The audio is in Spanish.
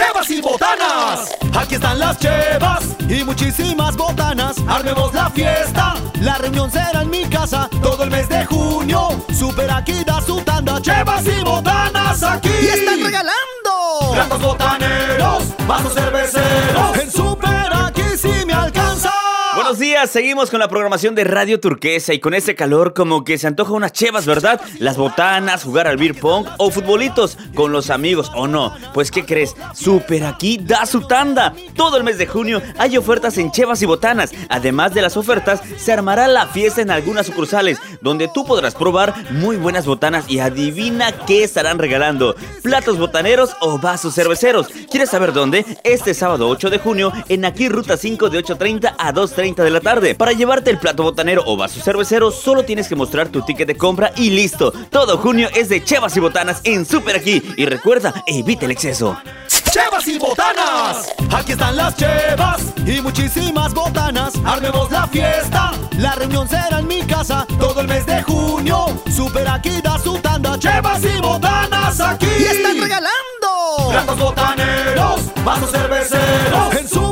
Chevas y botanas. Aquí están las chevas y muchísimas botanas. Armemos la fiesta. La reunión será en mi casa todo el mes de junio. Super aquí da su tanda. Chevas y botanas aquí. Y están regalando. Platos botaneros, vasos cerveceros. En Super Buenos días, seguimos con la programación de Radio Turquesa y con ese calor como que se antoja unas chevas, ¿verdad? Las botanas, jugar al beer pong o futbolitos con los amigos o no. Pues ¿qué crees? Super aquí da su tanda. Todo el mes de junio hay ofertas en chevas y botanas. Además de las ofertas, se armará la fiesta en algunas sucursales donde tú podrás probar muy buenas botanas y adivina qué estarán regalando. Platos botaneros o vasos cerveceros. ¿Quieres saber dónde? Este sábado 8 de junio en aquí Ruta 5 de 8.30 a 2.30 de la tarde. Para llevarte el plato botanero o vaso cervecero, solo tienes que mostrar tu ticket de compra y listo. Todo junio es de chevas y botanas en Super Aquí. Y recuerda, evita el exceso. Chevas y botanas. Aquí están las chevas y muchísimas botanas. Armemos la fiesta. La reunión será en mi casa todo el mes de junio. Super aquí da su tanda. Chevas y botanas aquí. Y están regalando. Platos botaneros, vasos cerveceros. En su